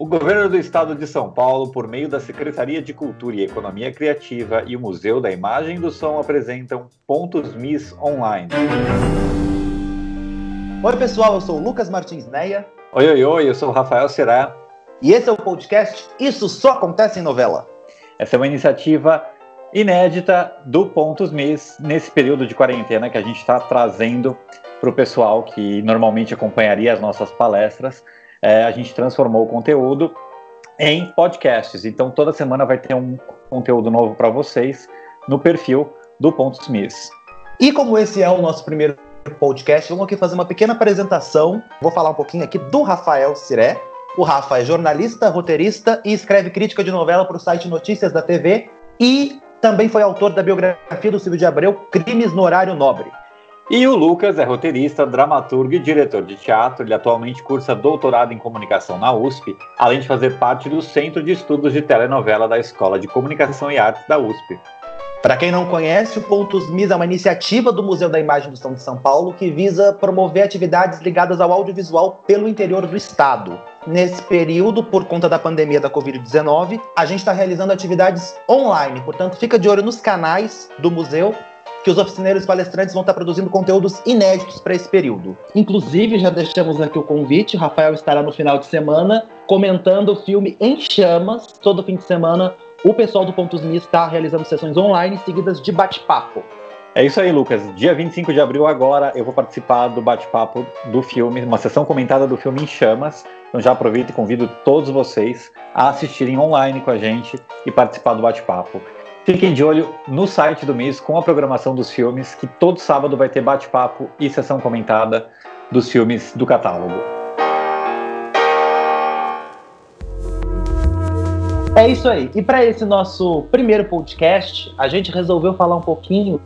O governo do estado de São Paulo, por meio da Secretaria de Cultura e Economia Criativa e o Museu da Imagem e do Som apresentam Pontos Miss Online. Oi, pessoal, eu sou o Lucas Martins Neia. Oi, oi, oi, eu sou o Rafael Será. E esse é o podcast Isso Só Acontece em Novela. Essa é uma iniciativa inédita do Pontos Miss nesse período de quarentena que a gente está trazendo para o pessoal que normalmente acompanharia as nossas palestras é, a gente transformou o conteúdo em podcasts. Então, toda semana vai ter um conteúdo novo para vocês no perfil do Pontos Miss. E como esse é o nosso primeiro podcast, vamos aqui fazer uma pequena apresentação. Vou falar um pouquinho aqui do Rafael Siré. O Rafa é jornalista, roteirista e escreve crítica de novela para o site Notícias da TV e também foi autor da biografia do Silvio de Abreu, Crimes no Horário Nobre. E o Lucas é roteirista, dramaturgo e diretor de teatro. Ele atualmente cursa doutorado em comunicação na USP, além de fazer parte do Centro de Estudos de Telenovela da Escola de Comunicação e Artes da USP. Para quem não conhece, o Pontos MIS é uma iniciativa do Museu da Imagem do Estado de São Paulo que visa promover atividades ligadas ao audiovisual pelo interior do estado. Nesse período, por conta da pandemia da Covid-19, a gente está realizando atividades online, portanto, fica de olho nos canais do museu que os oficineiros palestrantes vão estar produzindo conteúdos inéditos para esse período. Inclusive, já deixamos aqui o convite, o Rafael estará no final de semana comentando o filme Em Chamas. Todo fim de semana, o pessoal do Pontos Mi está realizando sessões online seguidas de bate-papo. É isso aí, Lucas. Dia 25 de abril agora eu vou participar do bate-papo do filme, uma sessão comentada do filme Em Chamas. Então já aproveito e convido todos vocês a assistirem online com a gente e participar do bate-papo. Fiquem de olho no site do MIS com a programação dos filmes, que todo sábado vai ter bate-papo e sessão comentada dos filmes do catálogo. É isso aí. E para esse nosso primeiro podcast, a gente resolveu falar um pouquinho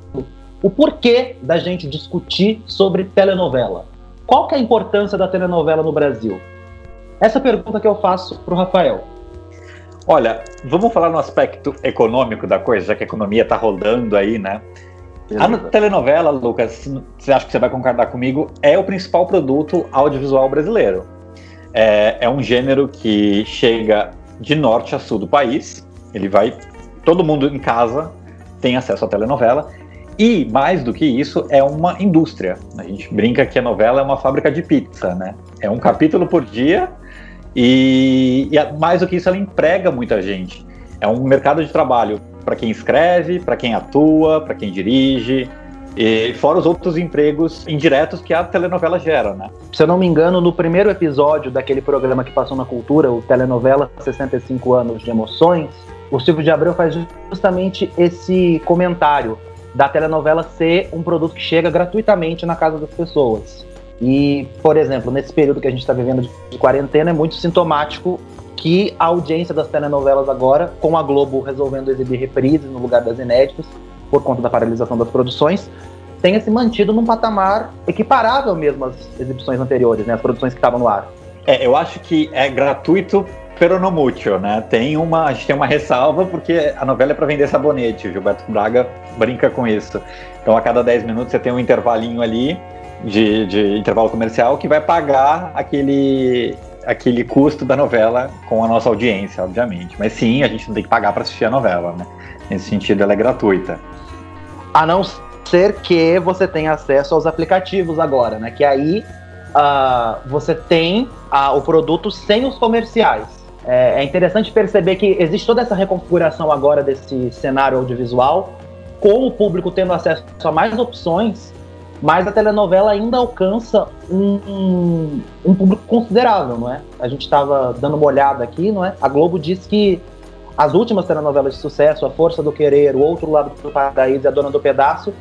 o porquê da gente discutir sobre telenovela. Qual que é a importância da telenovela no Brasil? Essa pergunta que eu faço para o Rafael. Olha, vamos falar no aspecto econômico da coisa, já que a economia está rodando aí, né? A telenovela, Lucas, você acha que você vai concordar comigo, é o principal produto audiovisual brasileiro. É, é um gênero que chega de norte a sul do país. Ele vai. Todo mundo em casa tem acesso à telenovela. E, mais do que isso, é uma indústria. A gente brinca que a novela é uma fábrica de pizza, né? É um capítulo por dia e, e mais do que isso, ela emprega muita gente. É um mercado de trabalho para quem escreve, para quem atua, para quem dirige, e fora os outros empregos indiretos que a telenovela gera, né? Se eu não me engano, no primeiro episódio daquele programa que passou na cultura, o telenovela 65 anos de emoções, o Silvio de Abreu faz justamente esse comentário da telenovela ser um produto que chega gratuitamente na casa das pessoas. E, por exemplo, nesse período que a gente está vivendo de, quarentena, é muito sintomático que a audiência das telenovelas agora, com a Globo resolvendo exibir reprises no lugar das inéditas, por conta da paralisação das produções, tenha se mantido num patamar equiparável mesmo às exibições anteriores, né, as produções que estavam no ar. É, eu acho que é gratuito pero no mucho, né? Tem uma, a gente tem uma ressalva porque a novela é para vender sabonete, o Gilberto Braga brinca com isso. Então a cada 10 minutos você tem um intervalinho ali de, de intervalo comercial que vai pagar aquele, aquele custo da novela com a nossa audiência, obviamente. Mas sim, a gente não tem que pagar para assistir a novela, né? Nesse sentido, ela é gratuita. A não ser que você tenha acesso aos aplicativos agora, né? Que aí uh, você tem uh, o produto sem os comerciais. É, é interessante perceber que existe toda essa reconfiguração agora desse cenário audiovisual, com o público tendo acesso a mais opções mas a telenovela ainda alcança um, um, um público considerável, não é? A gente estava dando uma olhada aqui, não é? A Globo diz que as últimas telenovelas de sucesso, A Força do Querer, O Outro Lado do Paraíso e A Dona do Pedaço,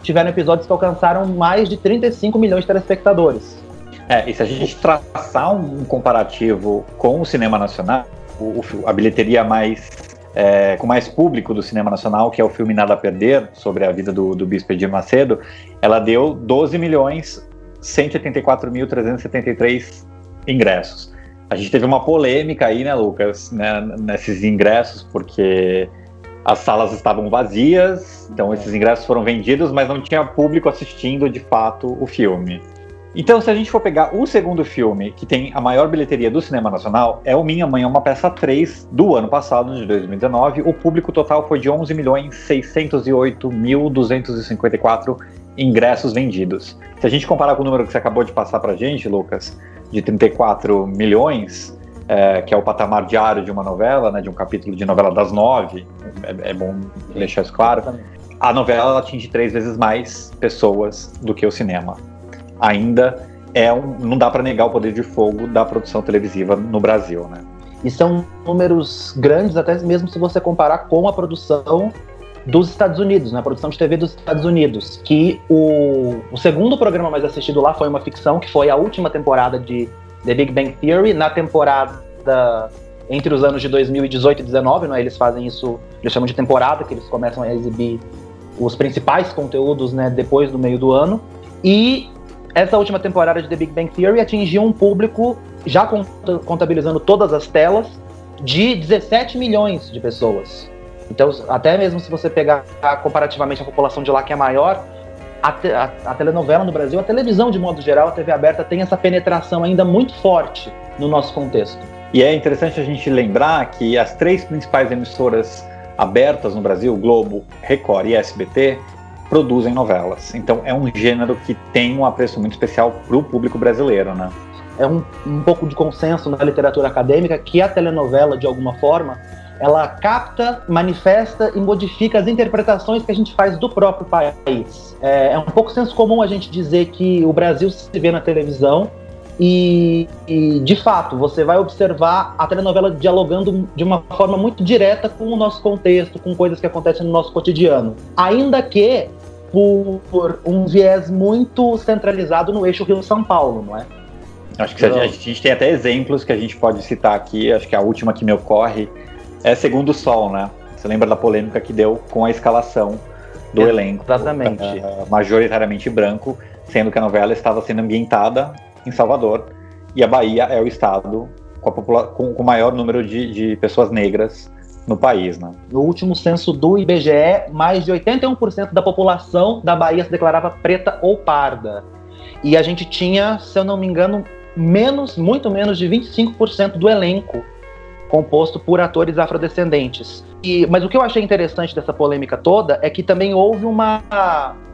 tiveram episódios que alcançaram mais de 35 milhões de telespectadores. É, e se a gente traçar um comparativo com o cinema nacional, o, a bilheteria mais é, com mais público do cinema nacional, que é o filme Nada a Perder, sobre a vida do, do Bispo Edir Macedo, ela deu 12 milhões 184.373 ingressos. A gente teve uma polêmica aí, né, Lucas, né, nesses ingressos, porque as salas estavam vazias, então esses ingressos foram vendidos, mas não tinha público assistindo de fato o filme. Então, se a gente for pegar o segundo filme que tem a maior bilheteria do cinema nacional, é o Minha Mãe é uma Peça 3 do ano passado, de 2019. O público total foi de 11 milhões 608.254 ingressos vendidos. Se a gente comparar com o número que você acabou de passar pra gente, Lucas, de 34 milhões, é, que é o patamar diário de uma novela, né, de um capítulo de novela das nove, é, é bom deixar isso claro. A novela atinge três vezes mais pessoas do que o cinema. Ainda é um, não dá para negar o poder de fogo da produção televisiva no Brasil, né? E são números grandes, até mesmo se você comparar com a produção dos Estados Unidos, né? A produção de TV dos Estados Unidos. Que o, o segundo programa mais assistido lá foi uma ficção, que foi a última temporada de The Big Bang Theory. Na temporada entre os anos de 2018 e 2019, né? Eles fazem isso, eles chamam de temporada, que eles começam a exibir os principais conteúdos, né? Depois do meio do ano. E essa última temporada de The Big Bang Theory atingiu um público, já contabilizando todas as telas, de 17 milhões de pessoas. Então, até mesmo se você pegar comparativamente a população de lá que é maior, a, te, a, a, telenovela no Brasil, a televisão de modo geral, a TV aberta tem essa penetração ainda muito forte no nosso contexto. E é interessante a gente lembrar que as três principais emissoras abertas no Brasil, Globo, Record e SBT, produzem novelas. Então é um gênero que tem um apreço muito especial para o público brasileiro, né? É um, um pouco de consenso na literatura acadêmica que a telenovela, de alguma forma, ela capta, manifesta e modifica as interpretações que a gente faz do próprio país. É, é um pouco senso comum a gente dizer que o Brasil se vê na televisão e, e, de fato, você vai observar a telenovela dialogando de uma forma muito direta com o nosso contexto, com coisas que acontecem no nosso cotidiano. Ainda que por, um viés muito centralizado no eixo Rio-São Paulo, não é? Acho que a gente, a gente tem até exemplos que a gente pode citar aqui. Acho que a última que me ocorre é Segundo o Sol, né? Você lembra da polêmica que deu com a escalação do elenco? Exatamente. Uh, majoritariamente branco, sendo que a novela estava sendo ambientada em Salvador e a Bahia é o estado com o maior número de, de pessoas negras no país, né? No último censo do IBGE, mais de 81% da população da Bahia se declarava preta ou parda. E a gente tinha, se eu não me engano, menos, muito menos de 25% do elenco composto por atores afrodescendentes. E, mas o que eu achei interessante dessa polêmica toda é que também houve uma,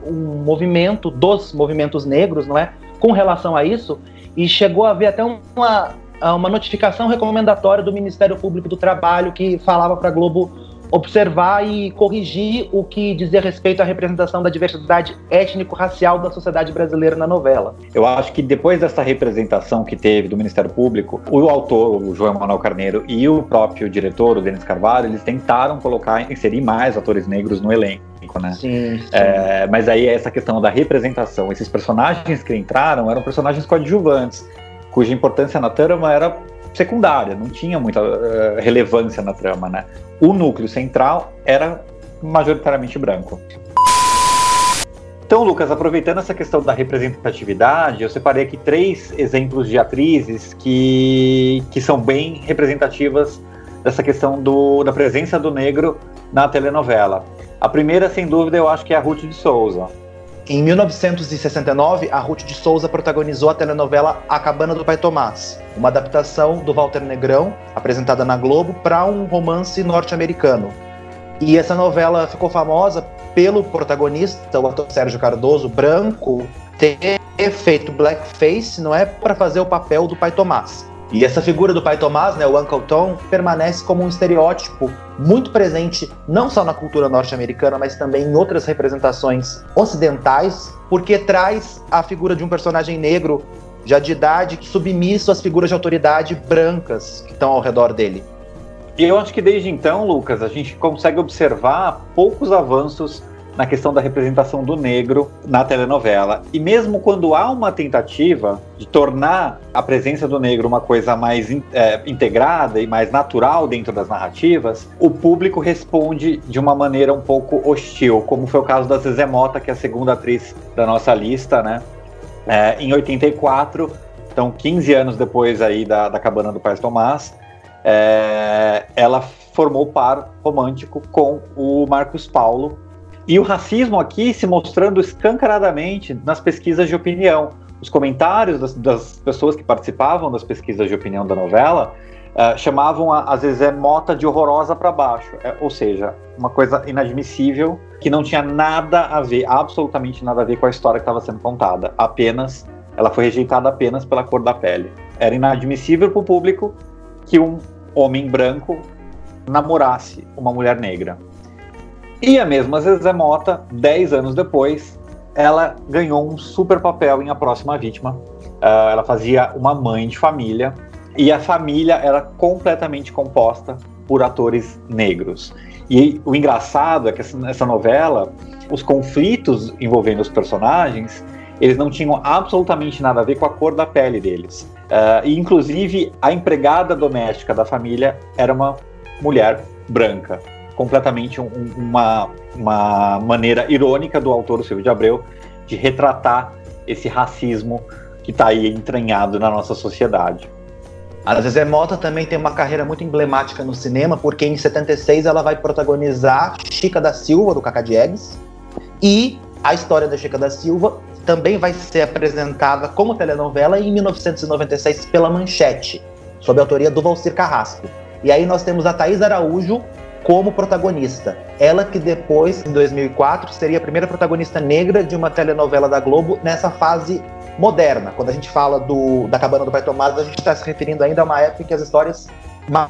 um movimento dos movimentos negros, não é, com relação a isso, e chegou a haver até uma, uma notificação recomendatória do Ministério Público do Trabalho que falava para a Globo observar e corrigir o que dizia respeito à representação da diversidade étnico-racial da sociedade brasileira na novela. Eu acho que depois dessa representação que teve do Ministério Público, o autor, o João Manuel Carneiro, e o próprio diretor, o Denis Carvalho, eles tentaram colocar, inserir mais atores negros no elenco. Né? Sim, sim. É, mas aí essa questão da representação, esses personagens que entraram eram personagens coadjuvantes, cuja importância na trama era secundária, não tinha muita uh, relevância na trama, né? O núcleo central era majoritariamente branco. Então, Lucas, aproveitando essa questão da representatividade, eu separei aqui três exemplos de atrizes que, que são bem representativas dessa questão do, da presença do negro na telenovela. A primeira, sem dúvida, eu acho que é a Ruth de Souza. Em 1969, a Ruth de Souza protagonizou a telenovela A Cabana do Pai Tomás, uma adaptação do Walter Negrão, apresentada na Globo, para um romance norte-americano. E essa novela ficou famosa pelo protagonista, o ator Sérgio Cardoso, branco, ter feito blackface, não é, para fazer o papel do Pai Tomás. E essa figura do pai Tomás, né, o Uncle Tom, permanece como um estereótipo muito presente não só na cultura norte-americana, mas também em outras representações ocidentais, porque traz a figura de um personagem negro já de idade submisso às figuras de autoridade brancas que estão ao redor dele. E eu acho que desde então, Lucas, a gente consegue observar poucos avanços na questão da representação do negro na telenovela. E mesmo quando há uma tentativa de tornar a presença do negro uma coisa mais é, integrada e mais natural dentro das narrativas, o público responde de uma maneira um pouco hostil, como foi o caso da Zezé Mota, que é a segunda atriz da nossa lista, né? É, em 84, então 15 anos depois aí da, da Cabana do Pai Tomás, é, ela formou par romântico com o Marcos Paulo, e o racismo aqui se mostrando escancaradamente nas pesquisas de opinião. os comentários das, das, pessoas que participavam das pesquisas de opinião da novela uh, chamavam, a, vezes, é Mota de horrorosa para baixo. É, ou seja, uma coisa inadmissível que não tinha nada a ver, absolutamente nada a ver com a história que estava sendo contada. Apenas, ela foi rejeitada apenas pela cor da pele. Era inadmissível para o público que um homem branco namorasse uma mulher negra. E a mesma Zezé Mota, 10 anos depois, ela ganhou um super papel em A Próxima Vítima. Uh, ela fazia uma mãe de família e a família era completamente composta por atores negros. E o engraçado é que essa novela, os conflitos envolvendo os personagens, eles não tinham absolutamente nada a ver com a cor da pele deles. Uh, e inclusive a empregada doméstica da família era uma mulher branca completamente um, uma, uma maneira irônica do autor Silvio de Abreu de retratar esse racismo que está aí entranhado na nossa sociedade. A Zezé Mota também tem uma carreira muito emblemática no cinema, porque em 76 ela vai protagonizar Chica da Silva, do Cacá Diegues, e a história da Chica da Silva também vai ser apresentada como telenovela em 1996 pela Manchete, sob a autoria do Valcir Carrasco. E aí nós temos a Thaís Araújo como protagonista. Ela que depois, em 2004, seria a primeira protagonista negra de uma telenovela da Globo nessa fase moderna. Quando a gente fala do, da Cabana do Pai Tomás, a gente está se referindo ainda a uma época em que as histórias,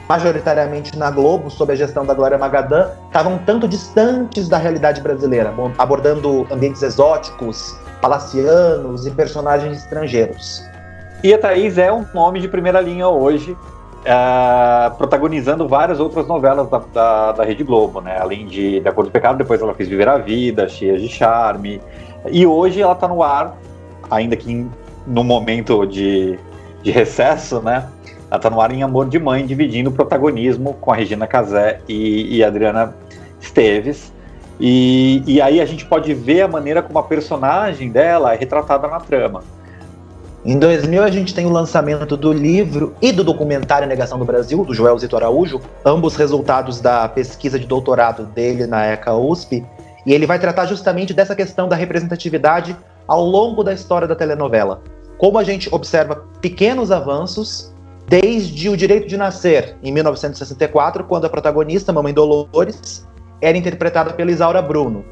majoritariamente na Globo, sob a gestão da Glória Magadã, estavam tanto distantes da realidade brasileira, abordando ambientes exóticos, palacianos e personagens estrangeiros. E a Thaís é um nome de primeira linha hoje, Uh, protagonizando várias outras novelas da, da, da, Rede Globo, né? Além de Da Cor do Pecado, depois ela fez Viver a Vida, Cheia de Charme. E hoje ela está no ar, ainda que no momento de, de recesso, né? Ela está no ar em Amor de Mãe, dividindo o protagonismo com a Regina Casé e, e Adriana Esteves. E, e aí a gente pode ver a maneira como a personagem dela é retratada na trama. Em 2000, a gente tem o lançamento do livro e do documentário Negação do Brasil, do Joel Zito Araújo, ambos resultados da pesquisa de doutorado dele na ECA USP, e ele vai tratar justamente dessa questão da representatividade ao longo da história da telenovela. Como a gente observa pequenos avanços, desde o Direito de Nascer, em 1964, quando a protagonista, Mamãe Dolores, era interpretada pela Isaura Bruno.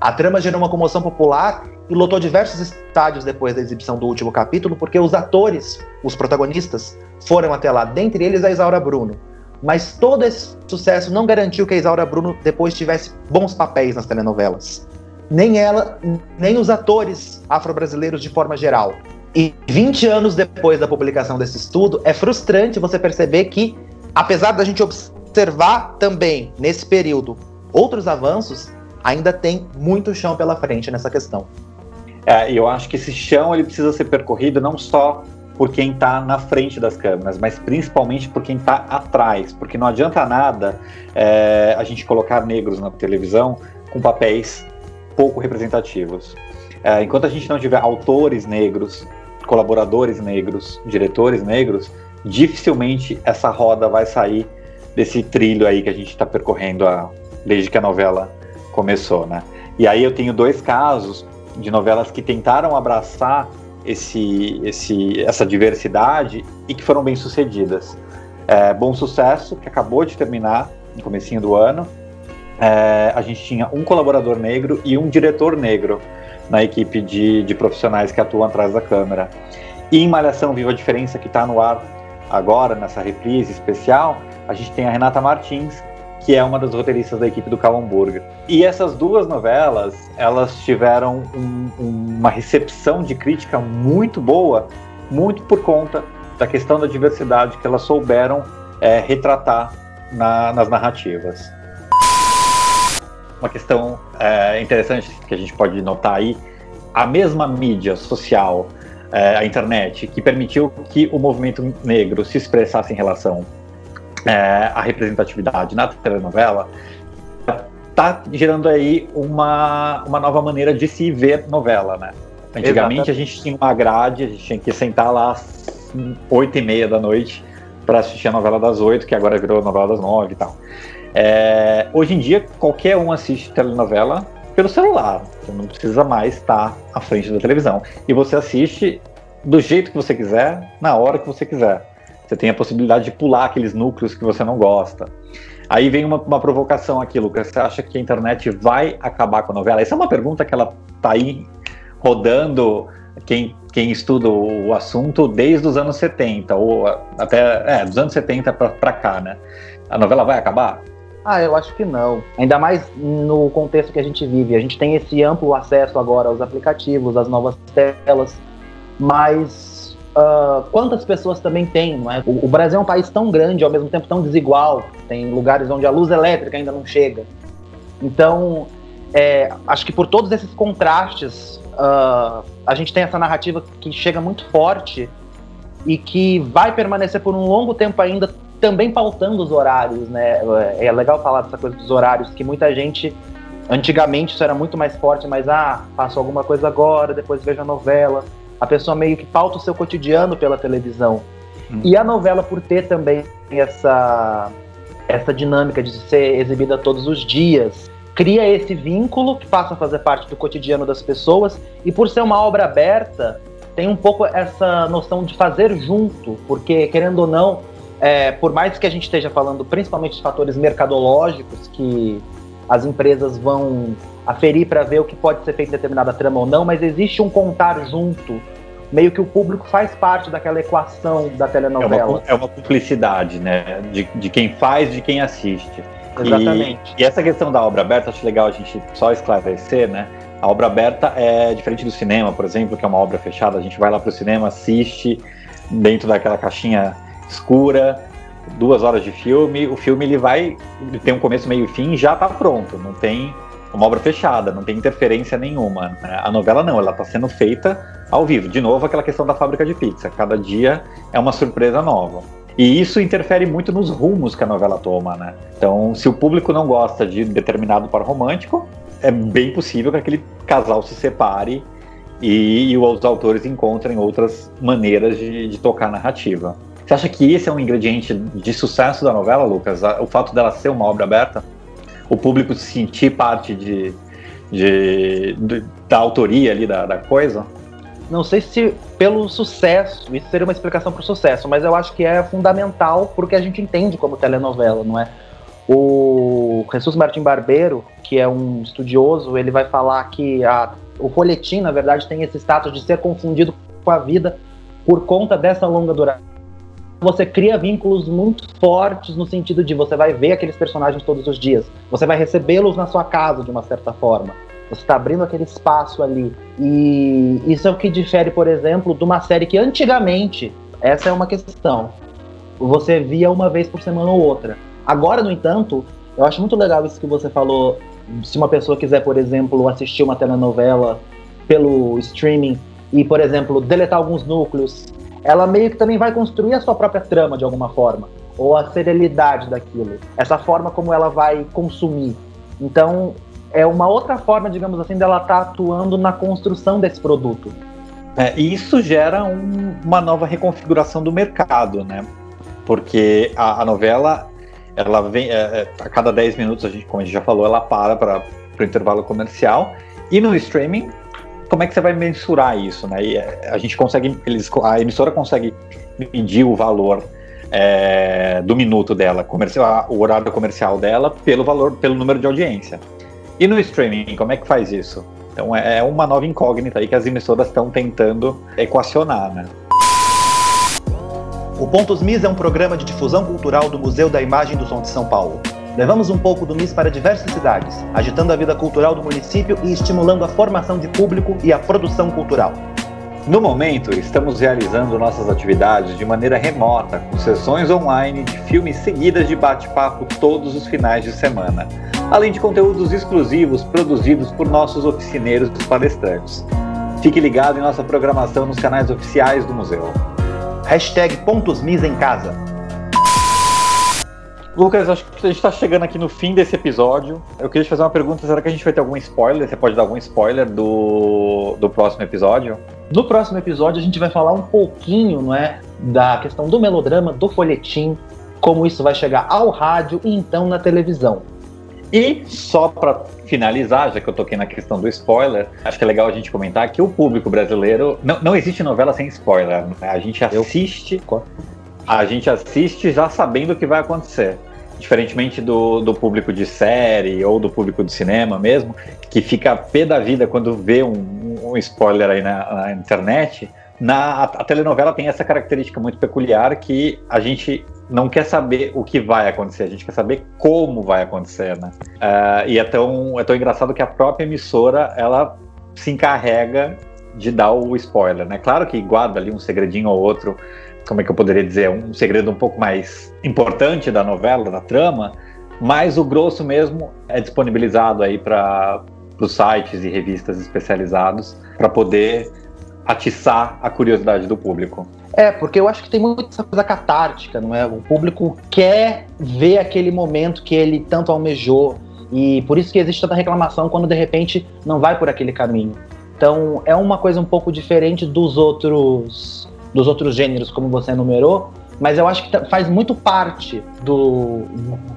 A trama gerou uma comoção popular e lotou diversos estádios depois da exibição do último capítulo, porque os atores, os protagonistas, foram até lá, dentre eles a Isaura Bruno. Mas todo esse sucesso não garantiu que a Isaura Bruno depois tivesse bons papéis nas telenovelas. Nem ela, nem os atores afro-brasileiros de forma geral. E 20 anos depois da publicação desse estudo, é frustrante você perceber que, apesar da gente observar também nesse período outros avanços, ainda tem muito chão pela frente nessa questão. É, eu acho que esse chão ele precisa ser percorrido não só por quem está na frente das câmeras, mas principalmente por quem está atrás, porque não adianta nada é, a gente colocar negros na televisão com papéis pouco representativos. É, enquanto a gente não tiver autores negros, colaboradores negros, diretores negros, dificilmente essa roda vai sair desse trilho aí que a gente está percorrendo a, desde que a novela começou, né? E aí eu tenho dois casos de novelas que tentaram abraçar esse, esse, essa diversidade e que foram bem sucedidas. É, Bom Sucesso, que acabou de terminar no comecinho do ano, é, a gente tinha um colaborador negro e um diretor negro na equipe de, de profissionais que atuam atrás da câmera. E em Malhação Viva a Diferença, que está no ar agora, nessa reprise especial, a gente tem a Renata Martins, que é uma das roteiristas da equipe do Calhamburger. E essas duas novelas, elas tiveram um, uma recepção de crítica muito boa, muito por conta da questão da diversidade que elas souberam é, retratar na, nas narrativas. Uma questão é, interessante que a gente pode notar aí, a mesma mídia social, é, a internet, que permitiu que o movimento negro se expressasse em relação é, a representatividade na telenovela, tá gerando aí uma, uma nova maneira de se ver novela, né? Antigamente Exatamente. a gente tinha uma grade, a gente tinha que sentar lá às oito e meia da noite para assistir a novela das oito, que agora virou a novela das nove e tal. É, hoje em dia, qualquer um assiste telenovela pelo celular. Você não precisa mais estar à frente da televisão. E você assiste do jeito que você quiser, na hora que você quiser. Você tem a possibilidade de pular aqueles núcleos que você não gosta. Aí vem uma, uma provocação aqui, Lucas. Você acha que a internet vai acabar com a novela? Essa é uma pergunta que ela tá aí rodando. Quem, quem estuda o assunto desde os anos 70, ou até é, dos anos 70 para cá, né? A novela vai acabar? Ah, eu acho que não. Ainda mais no contexto que a gente vive. A gente tem esse amplo acesso agora aos aplicativos, às novas telas, mas uh, quantas pessoas também tem? Não é? o, o, Brasil é um país tão grande, ao mesmo tempo tão desigual. Tem lugares onde a luz elétrica ainda não chega. Então, é, acho que por todos esses contrastes, uh, a gente tem essa narrativa que chega muito forte e que vai permanecer por um longo tempo ainda também pautando os horários, né? É legal falar dessa coisa dos horários, que muita gente. Antigamente isso era muito mais forte, mas ah, faço alguma coisa agora, depois vejo a novela. A pessoa meio que pauta o seu cotidiano pela televisão. Hum. E a novela, por ter também essa, essa dinâmica de ser exibida todos os dias, cria esse vínculo que passa a fazer parte do cotidiano das pessoas. E por ser uma obra aberta, tem um pouco essa noção de fazer junto, porque, querendo ou não, é, por mais que a gente esteja falando principalmente de fatores mercadológicos que as empresas vão aferir para ver o que pode ser feito em determinada trama ou não, mas existe um contar junto. Meio que o público faz parte daquela equação da telenovela. É uma, é uma publicidade, né? De, de quem faz, de quem assiste. Exatamente. E, e, essa questão da obra aberta, acho legal a gente só esclarecer, né? A obra aberta é diferente do cinema, por exemplo, que é uma obra fechada. A gente vai lá para o cinema, assiste dentro daquela caixinha escura, duas horas de filme, o filme ele vai ele tem um começo, meio e fim, já está pronto, não tem uma obra fechada, não tem interferência nenhuma. Né? A novela não, ela está sendo feita ao vivo. De novo, aquela questão da fábrica de pizza. Cada dia é uma surpresa nova. E isso interfere muito nos rumos que a novela toma, né? Então, se o público não gosta de determinado par romântico, é bem possível que aquele casal se separe e, e os autores encontrem outras maneiras de, de tocar a narrativa. Você acha que esse é um ingrediente de sucesso da novela, Lucas? O fato dela ser uma obra aberta? O público se sentir parte de, de, de da autoria ali da, da coisa? Não sei se pelo sucesso, isso seria uma explicação para o sucesso, mas eu acho que é fundamental porque a gente entende como telenovela, não é? O Jesus Martim Barbeiro, que é um estudioso, ele vai falar que a, o folhetim, na verdade, tem esse status de ser confundido com a vida por conta dessa longa duração você cria vínculos muito fortes no sentido de você vai ver aqueles personagens todos os dias, você vai recebê-los na sua casa de uma certa forma. Você está abrindo aquele espaço ali. E isso é o que difere, por exemplo, de uma série que antigamente, essa é uma questão, você via uma vez por semana ou outra. Agora, no entanto, eu acho muito legal isso que você falou. Se uma pessoa quiser, por exemplo, assistir uma telenovela pelo streaming e, por exemplo, deletar alguns núcleos, ela meio que também vai construir a sua própria trama de alguma forma, ou a serialidade daquilo, essa forma como ela vai consumir. Então, é uma outra forma, digamos assim, dela estar tá atuando na construção desse produto. É, e isso gera um, uma nova reconfiguração do mercado, né? Porque a, a novela, ela vem, é, é a cada 10 minutos, a gente, como a gente já falou, ela para para o intervalo comercial. E no streaming, como é que você vai mensurar isso, né? E é, a gente consegue, eles, a emissora consegue medir o valor é, do minuto dela, comercial, o horário comercial dela, pelo valor, pelo número de audiência. E no streaming, como é que faz isso? Então é, é uma nova incógnita aí que as emissoras estão tentando equacionar, né? O Pontos MIS é um programa de difusão cultural do Museu da Imagem do Som de São Paulo. Levamos um pouco do MIS para diversas cidades, agitando a vida cultural do município e estimulando a formação de público e a produção cultural. No momento, estamos realizando nossas atividades de maneira remota, com sessões online de filmes seguidas de bate-papo todos os finais de semana, além de conteúdos exclusivos produzidos por nossos oficineiros e palestrantes. Fique ligado em nossa programação nos canais oficiais do museu. Hashtag Pontos Mis em Casa. Lucas, acho que a gente está chegando aqui no fim desse episódio. Eu queria te fazer uma pergunta: será que a gente vai ter algum spoiler? Você pode dar algum spoiler do, do próximo episódio? No próximo episódio, a gente vai falar um pouquinho, não é? Da questão do melodrama, do folhetim, como isso vai chegar ao rádio e então na televisão. E só para finalizar, já que eu toquei na questão do spoiler, acho que é legal a gente comentar que o público brasileiro não, não existe novela sem spoiler. Né? A gente assiste, a gente assiste já sabendo o que vai acontecer. Diferentemente do, do público de série ou do público de cinema mesmo, que fica pé da vida quando vê um, um spoiler aí na, na internet, na, a, a, telenovela tem essa característica muito peculiar que a gente não quer saber o que vai acontecer, a gente quer saber como vai acontecer, né? Uh, e é tão, é tão engraçado que a própria emissora, ela se encarrega de dar o spoiler, né? Claro que guarda ali um segredinho ou outro como é que eu poderia dizer, um segredo um pouco mais importante da novela, da trama, mas o grosso mesmo é disponibilizado aí para os sites e revistas especializados para poder atiçar a curiosidade do público. É, porque eu acho que tem muita essa coisa catártica, não é? O público quer ver aquele momento que ele tanto almejou e por isso que existe tanta reclamação quando de repente não vai por aquele caminho. Então é uma coisa um pouco diferente dos outros dos outros gêneros, como você enumerou, mas eu acho que tá, faz muito parte do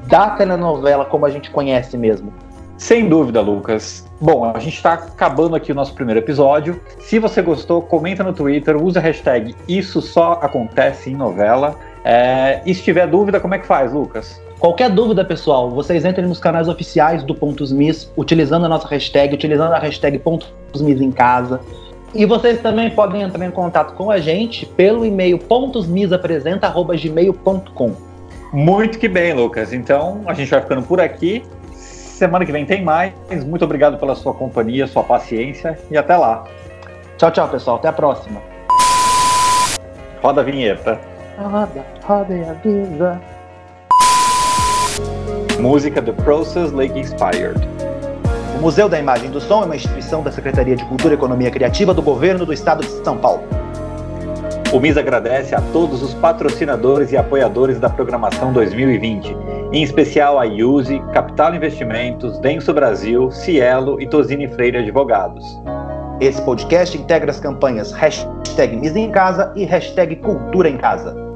da telenovela como a gente conhece mesmo. Sem dúvida, Lucas. Bom, a gente está acabando aqui o nosso primeiro episódio. Se você gostou, comenta no Twitter, usa a hashtag Isso Só Acontece em Novela. É, e se tiver dúvida, como é que faz, Lucas? Qualquer dúvida, pessoal, vocês entrem nos canais oficiais do Pontos Miss, utilizando a nossa hashtag, utilizando a hashtag Pontos Miss em casa. E vocês também podem entrar em contato com a gente pelo e-mail pontosmisapresenta.gmail.com. Muito que bem, Lucas. Então a gente vai ficando por aqui. Semana que vem tem mais. Muito obrigado pela sua companhia, sua paciência e até lá. Tchau, tchau, pessoal. Até a próxima. Roda a vinheta. Roda, roda e avisa. Música The Process Lake Expired. O Museu da Imagem e do Som é uma instituição da Secretaria de Cultura e Economia Criativa do Governo do Estado de São Paulo. O MIS agradece a todos os patrocinadores e apoiadores da programação 2020, em especial a Use, Capital Investimentos, Denso Brasil, Cielo e Tosini Freire Advogados. Esse podcast integra as campanhas hashtag Misa em Casa e hashtag Cultura em Casa.